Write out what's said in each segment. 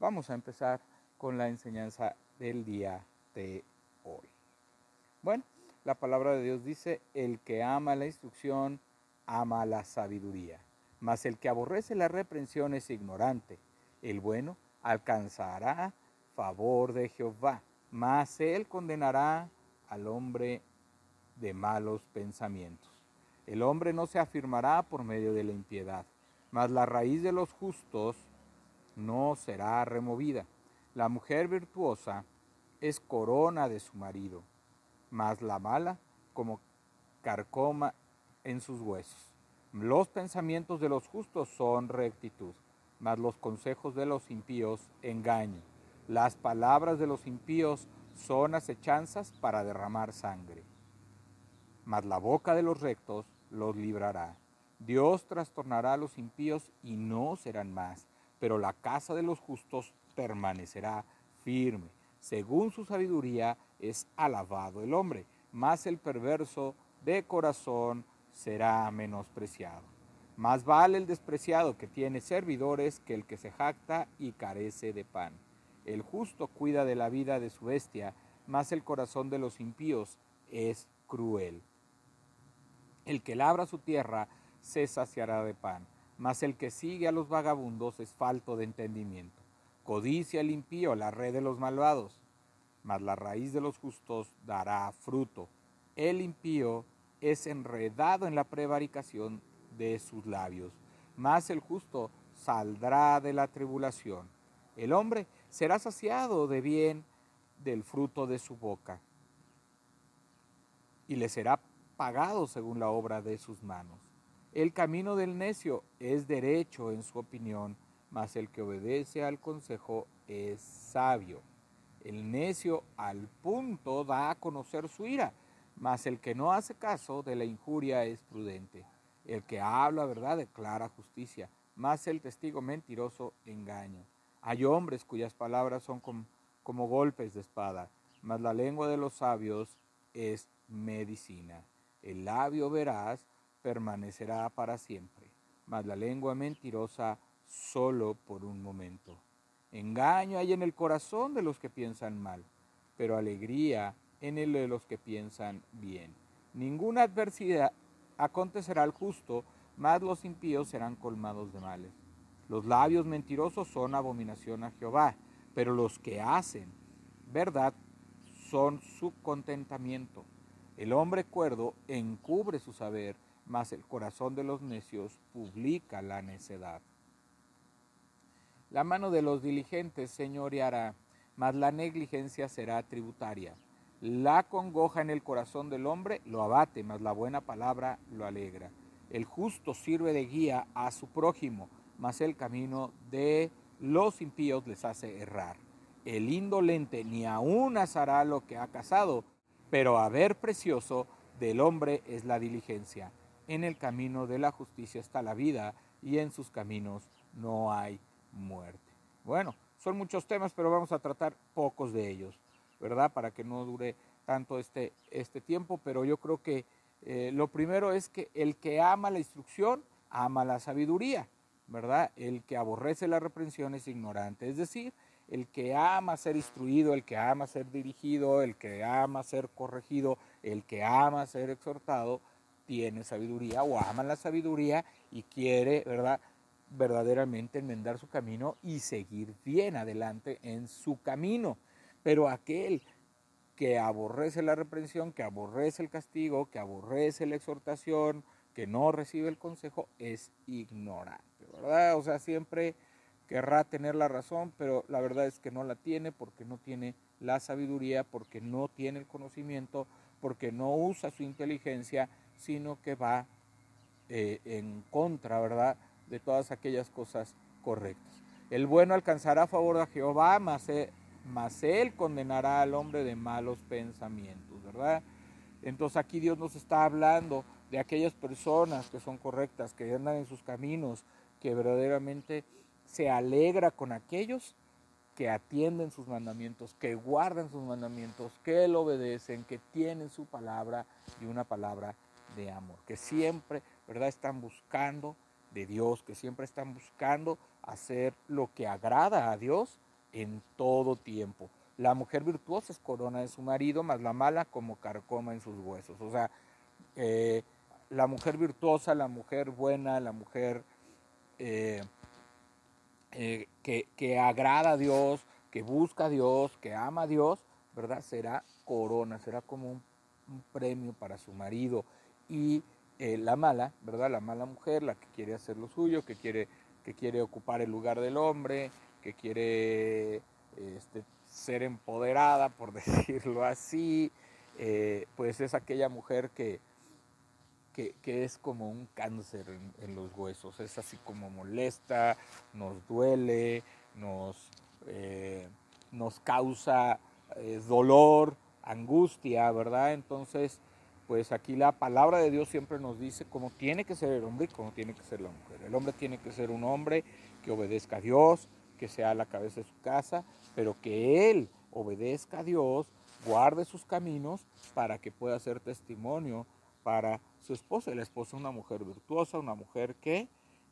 Vamos a empezar con la enseñanza del día de hoy. Bueno, la palabra de Dios dice, el que ama la instrucción, ama la sabiduría, mas el que aborrece la reprensión es ignorante. El bueno alcanzará favor de Jehová, mas él condenará al hombre de malos pensamientos. El hombre no se afirmará por medio de la impiedad, mas la raíz de los justos no será removida. La mujer virtuosa es corona de su marido, mas la mala como carcoma en sus huesos. Los pensamientos de los justos son rectitud, mas los consejos de los impíos engaño. Las palabras de los impíos son acechanzas para derramar sangre. Mas la boca de los rectos los librará. Dios trastornará a los impíos y no serán más pero la casa de los justos permanecerá firme. Según su sabiduría es alabado el hombre, mas el perverso de corazón será menospreciado. Más vale el despreciado que tiene servidores que el que se jacta y carece de pan. El justo cuida de la vida de su bestia, mas el corazón de los impíos es cruel. El que labra su tierra se saciará de pan mas el que sigue a los vagabundos es falto de entendimiento. Codicia el impío la red de los malvados, mas la raíz de los justos dará fruto. El impío es enredado en la prevaricación de sus labios, mas el justo saldrá de la tribulación. El hombre será saciado de bien del fruto de su boca, y le será pagado según la obra de sus manos. El camino del necio es derecho en su opinión, mas el que obedece al consejo es sabio. El necio al punto da a conocer su ira, mas el que no hace caso de la injuria es prudente. El que habla verdad declara justicia, mas el testigo mentiroso engaño. Hay hombres cuyas palabras son como, golpes de espada, mas la lengua de los sabios es medicina. El labio veraz permanecerá para siempre, mas la lengua mentirosa solo por un momento. Engaño hay en el corazón de los que piensan mal, pero alegría en el de los que piensan bien. Ninguna adversidad acontecerá al justo, mas los impíos serán colmados de males. Los labios mentirosos son abominación a Jehová, pero los que hacen verdad son su contentamiento. El hombre cuerdo encubre su saber, mas el corazón de los necios publica la necedad. La mano de los diligentes señoreará, mas la negligencia será tributaria. La congoja en el corazón del hombre lo abate, mas la buena palabra lo alegra. El justo sirve de guía a su prójimo, mas el camino de los impíos les hace errar. El indolente ni aún asará lo que ha casado, pero haber precioso del hombre es la diligencia. En el camino de la justicia está la vida y en sus caminos no hay muerte. Bueno, son muchos temas, pero vamos a tratar pocos de ellos, ¿verdad? Para que no dure tanto este, este tiempo, pero yo creo que eh, lo primero es que el que ama la instrucción, ama la sabiduría, ¿verdad? El que aborrece la reprensión es ignorante, es decir, el que ama ser instruido, el que ama ser dirigido, el que ama ser corregido, el que ama ser exhortado, tiene sabiduría o ama la sabiduría y quiere, ¿verdad? verdaderamente enmendar su camino y seguir bien adelante en su camino. Pero aquel que aborrece la reprensión, que aborrece el castigo, que aborrece la exhortación, que no recibe el consejo, es ignorante, ¿verdad? O sea, siempre querrá tener la razón, pero la verdad es que no la tiene porque no tiene la sabiduría, porque no tiene el conocimiento, porque no usa su inteligencia sino que va eh, en contra, ¿verdad?, de todas aquellas cosas correctas. El bueno alcanzará favor de Jehová, mas, e, él condenará al hombre de malos pensamientos, ¿verdad? Entonces aquí Dios nos está hablando de aquellas personas que son correctas, que andan en sus caminos, que verdaderamente se alegra con aquellos que atienden sus mandamientos, que guardan sus mandamientos, que le obedecen, que tienen su palabra y una palabra de amor, que siempre, ¿verdad? Están buscando de Dios, que siempre están buscando hacer lo que agrada a Dios en todo tiempo. La mujer virtuosa es corona de su marido, más la mala como carcoma en sus huesos. O sea, eh, la mujer virtuosa, la mujer buena, la mujer eh, eh, que, agrada a Dios, que busca a Dios, que ama a Dios, ¿verdad? Será corona, será como un, premio para su marido. Y la mala, ¿verdad? La mala mujer, la que quiere hacer lo suyo, que quiere, que quiere ocupar el lugar del hombre, que quiere este, ser empoderada, por decirlo así, eh, pues es aquella mujer que, que, es como un cáncer en, los huesos, es así como molesta, nos duele, nos, eh, nos causa eh, dolor, angustia, ¿verdad? Entonces, pues aquí la palabra de Dios siempre nos dice cómo tiene que ser el hombre y cómo tiene que ser la mujer. El hombre tiene que ser un hombre que obedezca a Dios, que sea la cabeza de su casa, pero que él obedezca a Dios, guarde sus caminos para que pueda ser testimonio para su esposa. La esposa es una mujer virtuosa, una mujer que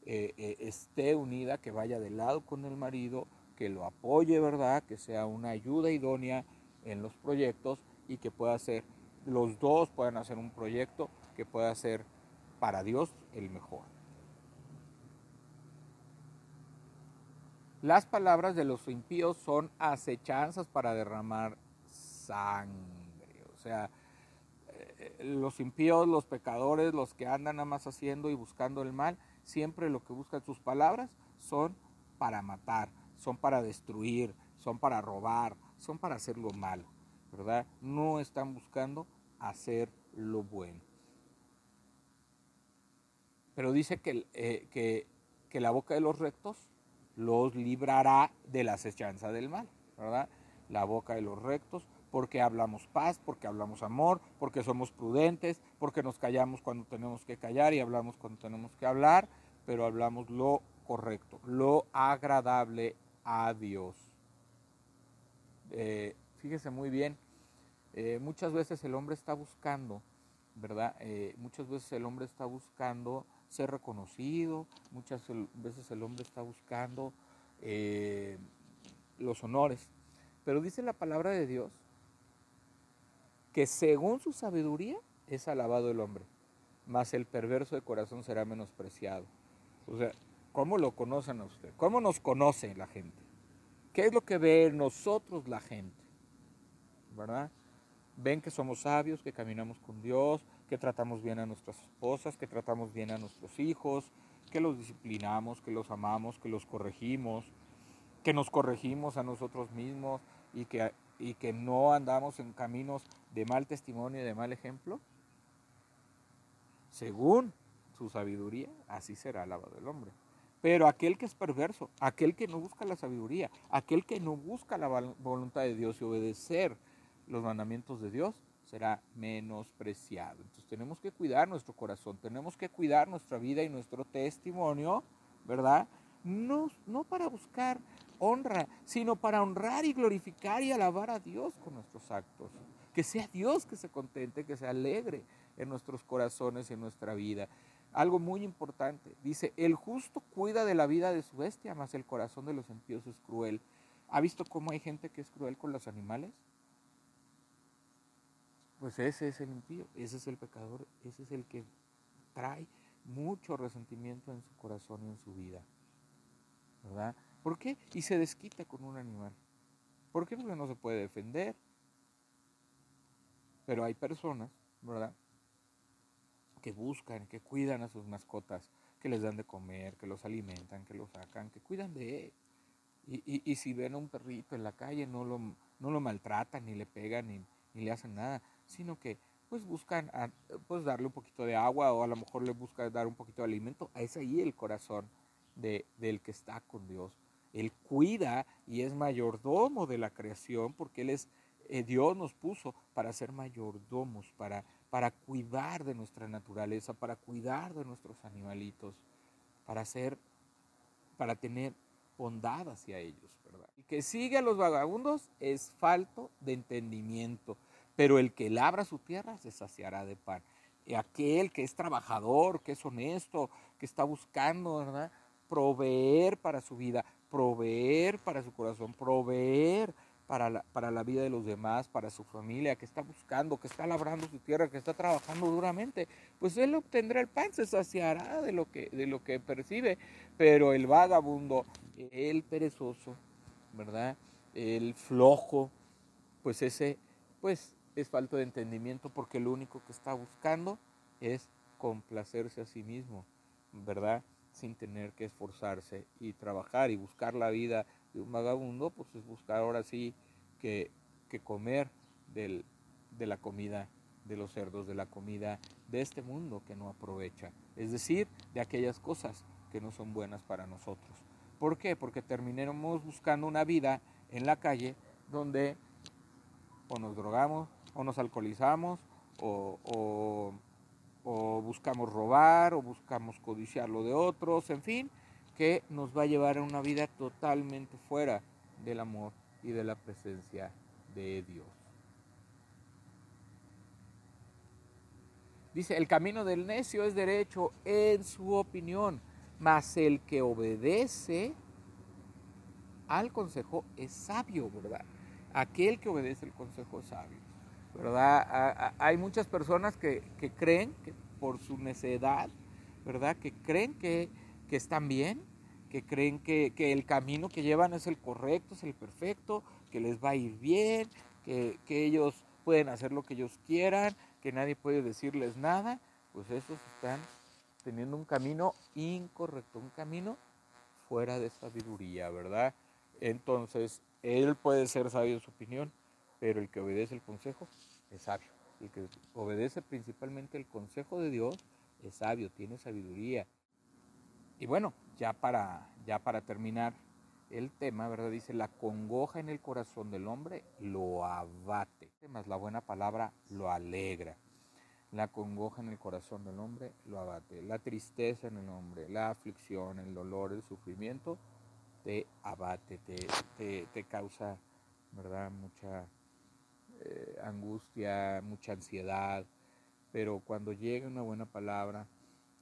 eh, eh, esté unida, que vaya de lado con el marido, que lo apoye, ¿verdad? Que sea una ayuda idónea en los proyectos y que pueda ser, los dos puedan hacer un proyecto que pueda ser para Dios el mejor. Las palabras de los impíos son acechanzas para derramar sangre. O sea, eh, los impíos, los pecadores, los que andan nada más haciendo y buscando el mal, siempre lo que buscan sus palabras son para matar, son para destruir, son para robar, son para hacer lo malo, ¿verdad? No están buscando hacer lo bueno. Pero dice que, eh, que, que la boca de los rectos los librará de la acechanza del mal, ¿verdad? La boca de los rectos, porque hablamos paz, porque hablamos amor, porque somos prudentes, porque nos callamos cuando tenemos que callar y hablamos cuando tenemos que hablar, pero hablamos lo correcto, lo agradable a Dios. Eh, fíjese muy bien, eh, muchas veces el hombre está buscando, ¿verdad? Eh, muchas veces el hombre está buscando ser reconocido, muchas veces el hombre está buscando eh, los honores. Pero dice la palabra de Dios que según su sabiduría es alabado el hombre, mas el perverso de corazón será menospreciado. O sea, ¿cómo lo conocen a usted? ¿Cómo nos conoce la gente? ¿Qué es lo que ve en nosotros la gente? ¿Verdad? Ven que somos sabios, que caminamos con Dios, que tratamos bien a nuestras esposas, que tratamos bien a nuestros hijos, que los disciplinamos, que los amamos, que los corregimos, que nos corregimos a nosotros mismos y que, y que no andamos en caminos de mal testimonio y de mal ejemplo? Según su sabiduría, así será alabado el hombre. Pero aquel que es perverso, aquel que no busca la sabiduría, aquel que no busca la voluntad de Dios y obedecer los mandamientos de Dios, será menospreciado. Entonces tenemos que cuidar nuestro corazón, tenemos que cuidar nuestra vida y nuestro testimonio, ¿verdad? No, no para buscar honra, sino para honrar y glorificar y alabar a Dios con nuestros actos. Que sea Dios que se contente, que se alegre en nuestros corazones y en nuestra vida. Algo muy importante, dice, el justo cuida de la vida de su bestia, mas el corazón de los impíos es cruel. ¿Ha visto cómo hay gente que es cruel con los animales? Pues ese es el impío, ese es el pecador, ese es el que trae mucho resentimiento en su corazón y en su vida. ¿Verdad? ¿Por qué? Y se desquita con un animal. ¿Por qué? Porque no se puede defender. Pero hay personas, ¿verdad? Que buscan, que cuidan a sus mascotas, que les dan de comer, que los alimentan, que los sacan, que cuidan de él. Y, si ven a un perrito en la calle, no lo, no lo maltratan, ni le pegan, ni, ni le hacen nada sino que pues buscan pues darle un poquito de agua o a lo mejor le buscan dar un poquito de alimento. Es ahí el corazón de, del que está con Dios. Él cuida y es mayordomo de la creación porque Él es, eh, Dios nos puso para ser mayordomos, para, para cuidar de nuestra naturaleza, para cuidar de nuestros animalitos, para ser, para tener bondad hacia ellos, ¿verdad? Que sigue a los vagabundos es falto de entendimiento pero el que labra su tierra se saciará de pan. Y aquel que es trabajador, que es honesto, que está buscando, ¿verdad? Proveer para su vida, proveer para su corazón, proveer para la, para la vida de los demás, para su familia, que está buscando, que está labrando su tierra, que está trabajando duramente, pues él obtendrá el pan, se saciará de lo que, de lo que percibe. Pero el vagabundo, el perezoso, ¿verdad? El flojo, pues ese, pues es falta de entendimiento porque lo único que está buscando es complacerse a sí mismo, ¿verdad? Sin tener que esforzarse y trabajar y buscar la vida de un vagabundo, pues es buscar ahora sí que, que comer del, de la comida de los cerdos, de la comida de este mundo que no aprovecha, es decir, de aquellas cosas que no son buenas para nosotros. ¿Por qué? Porque terminemos buscando una vida en la calle donde o nos drogamos, o nos alcoholizamos, o, o, buscamos robar, o buscamos codiciar lo de otros, en fin, que nos va a llevar a una vida totalmente fuera del amor y de la presencia de Dios. Dice, el camino del necio es derecho en su opinión, mas el que obedece al consejo es sabio, ¿verdad? Aquel que obedece el consejo es sabio, ¿verdad? Hay muchas personas que, que creen que por su necedad, ¿verdad? Que creen que que están bien, que creen que, el camino que llevan es el correcto, es el perfecto, que les va a ir bien, que, ellos pueden hacer lo que ellos quieran, que nadie puede decirles nada, pues esos están teniendo un camino incorrecto, un camino fuera de sabiduría, ¿verdad? Entonces, él puede ser sabio en su opinión, pero el que obedece el consejo es sabio. El que obedece principalmente el consejo de Dios es sabio, tiene sabiduría. Y bueno, ya para, ya para terminar el tema, ¿verdad? Dice, la congoja en el corazón del hombre lo abate, más la buena palabra lo alegra. La congoja en el corazón del hombre lo abate. La tristeza en el hombre, la aflicción, el dolor, el sufrimiento, te abate, te, te, causa, ¿verdad? Mucha eh, angustia, mucha ansiedad. Pero cuando llega una buena palabra,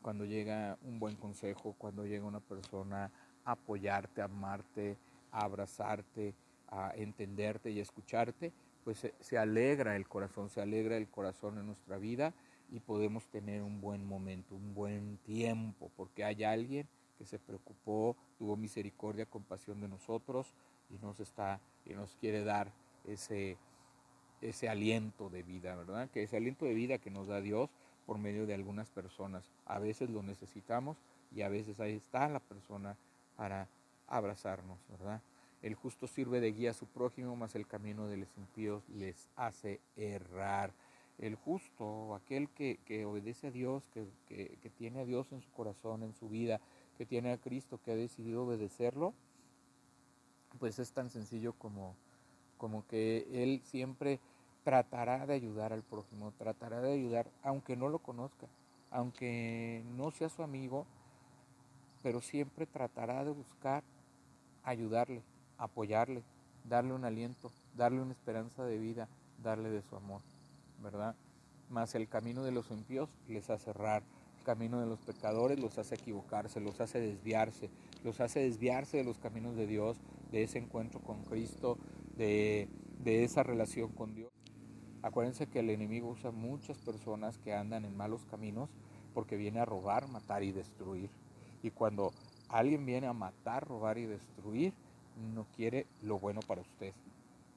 cuando llega un buen consejo, cuando llega una persona a apoyarte, a amarte, a abrazarte, a entenderte y a escucharte, pues se, alegra el corazón, se alegra el corazón en nuestra vida y podemos tener un buen momento, un buen tiempo, porque hay alguien que se preocupó, tuvo misericordia, compasión de nosotros y nos está y nos quiere dar ese ese aliento de vida, ¿verdad? Que ese aliento de vida que nos da Dios por medio de algunas personas. A veces lo necesitamos y a veces ahí está la persona para abrazarnos, ¿verdad? El justo sirve de guía a su prójimo, mas el camino de los impíos les hace errar. El justo, aquel que, obedece a Dios, que, que, tiene a Dios en su corazón, en su vida, que tiene a Cristo, que ha decidido obedecerlo, pues es tan sencillo como, como que Él siempre tratará de ayudar al prójimo, tratará de ayudar, aunque no lo conozca, aunque no sea su amigo, pero siempre tratará de buscar ayudarle, apoyarle, darle un aliento, darle una esperanza de vida, darle de su amor, ¿verdad? Mas el camino de los impíos les hace errar, el camino de los pecadores los hace equivocarse, los hace desviarse, los hace desviarse de los caminos de Dios, de ese encuentro con Cristo, de, de esa relación con Dios. Acuérdense que el enemigo usa muchas personas que andan en malos caminos porque viene a robar, matar y destruir. Y cuando alguien viene a matar, robar y destruir, no quiere lo bueno para usted.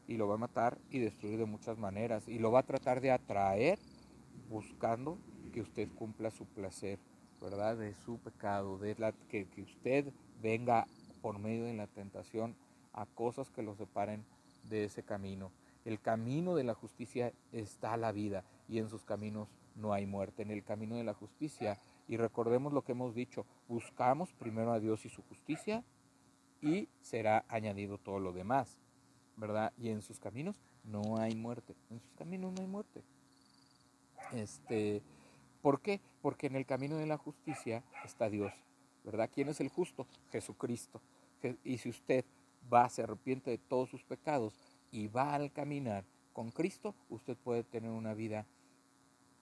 Y lo va a matar y destruir de muchas maneras. Y lo va a tratar de atraer buscando que usted cumpla su placer, ¿verdad? De su pecado, de que, que usted venga por medio de la tentación a cosas que lo separen de ese camino. El camino de la justicia está la vida y en sus caminos no hay muerte. En el camino de la justicia, y recordemos lo que hemos dicho, buscamos primero a Dios y su justicia y será añadido todo lo demás, ¿verdad? Y en sus caminos no hay muerte. En sus caminos no hay muerte. Este, ¿Por qué? Porque en el camino de la justicia está Dios, ¿verdad? ¿Quién es el justo? Jesucristo. Y si usted va, se arrepiente de todos sus pecados, y va al caminar con Cristo, usted puede tener una vida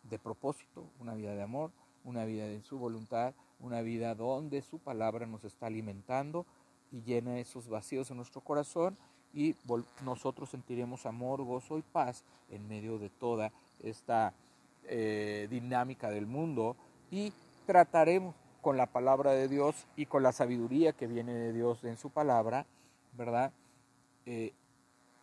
de propósito, una vida de amor, una vida de su voluntad, una vida donde su palabra nos está alimentando y llena esos vacíos en nuestro corazón y nosotros sentiremos amor, gozo y paz en medio de toda esta eh, dinámica del mundo y trataremos con la palabra de Dios y con la sabiduría que viene de Dios en su palabra, ¿verdad? Eh,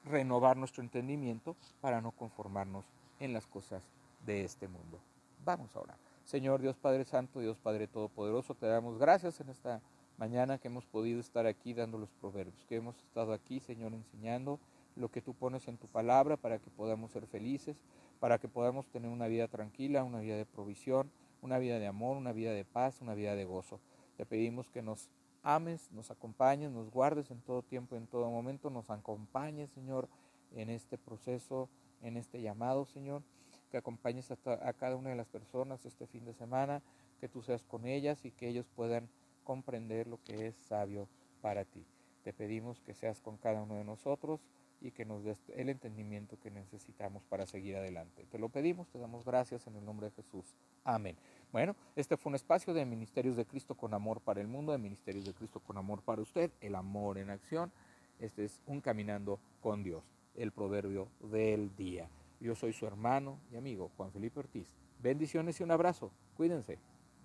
renovar nuestro entendimiento para no conformarnos en las cosas de este mundo. Vamos ahora. Señor Dios Padre Santo, Dios Padre Todopoderoso, te damos gracias en esta mañana que hemos podido estar aquí dando los proverbios, que hemos estado aquí, Señor, enseñando lo que tú pones en tu palabra para que podamos ser felices, para que podamos tener una vida tranquila, una vida de provisión, una vida de amor, una vida de paz, una vida de gozo. Te pedimos que nos ames, nos acompañes, nos guardes en todo tiempo, en todo momento, nos acompañes, Señor, en este proceso, en este llamado, Señor, que acompañes a, a cada una de las personas este fin de semana, que tú seas con ellas y que ellos puedan comprender lo que es sabio para ti. Te pedimos que seas con cada uno de nosotros y que nos des el entendimiento que necesitamos para seguir adelante. Te lo pedimos, te damos gracias en el nombre de Jesús. Amén. Bueno, este fue un espacio de Ministerios de Cristo con amor para el mundo, de Ministerios de Cristo con amor para usted, el amor en acción. Este es un caminando con Dios, el proverbio del día. Yo soy su hermano y amigo Juan Felipe Ortiz. Bendiciones y un abrazo. Cuídense.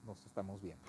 Nos estamos viendo.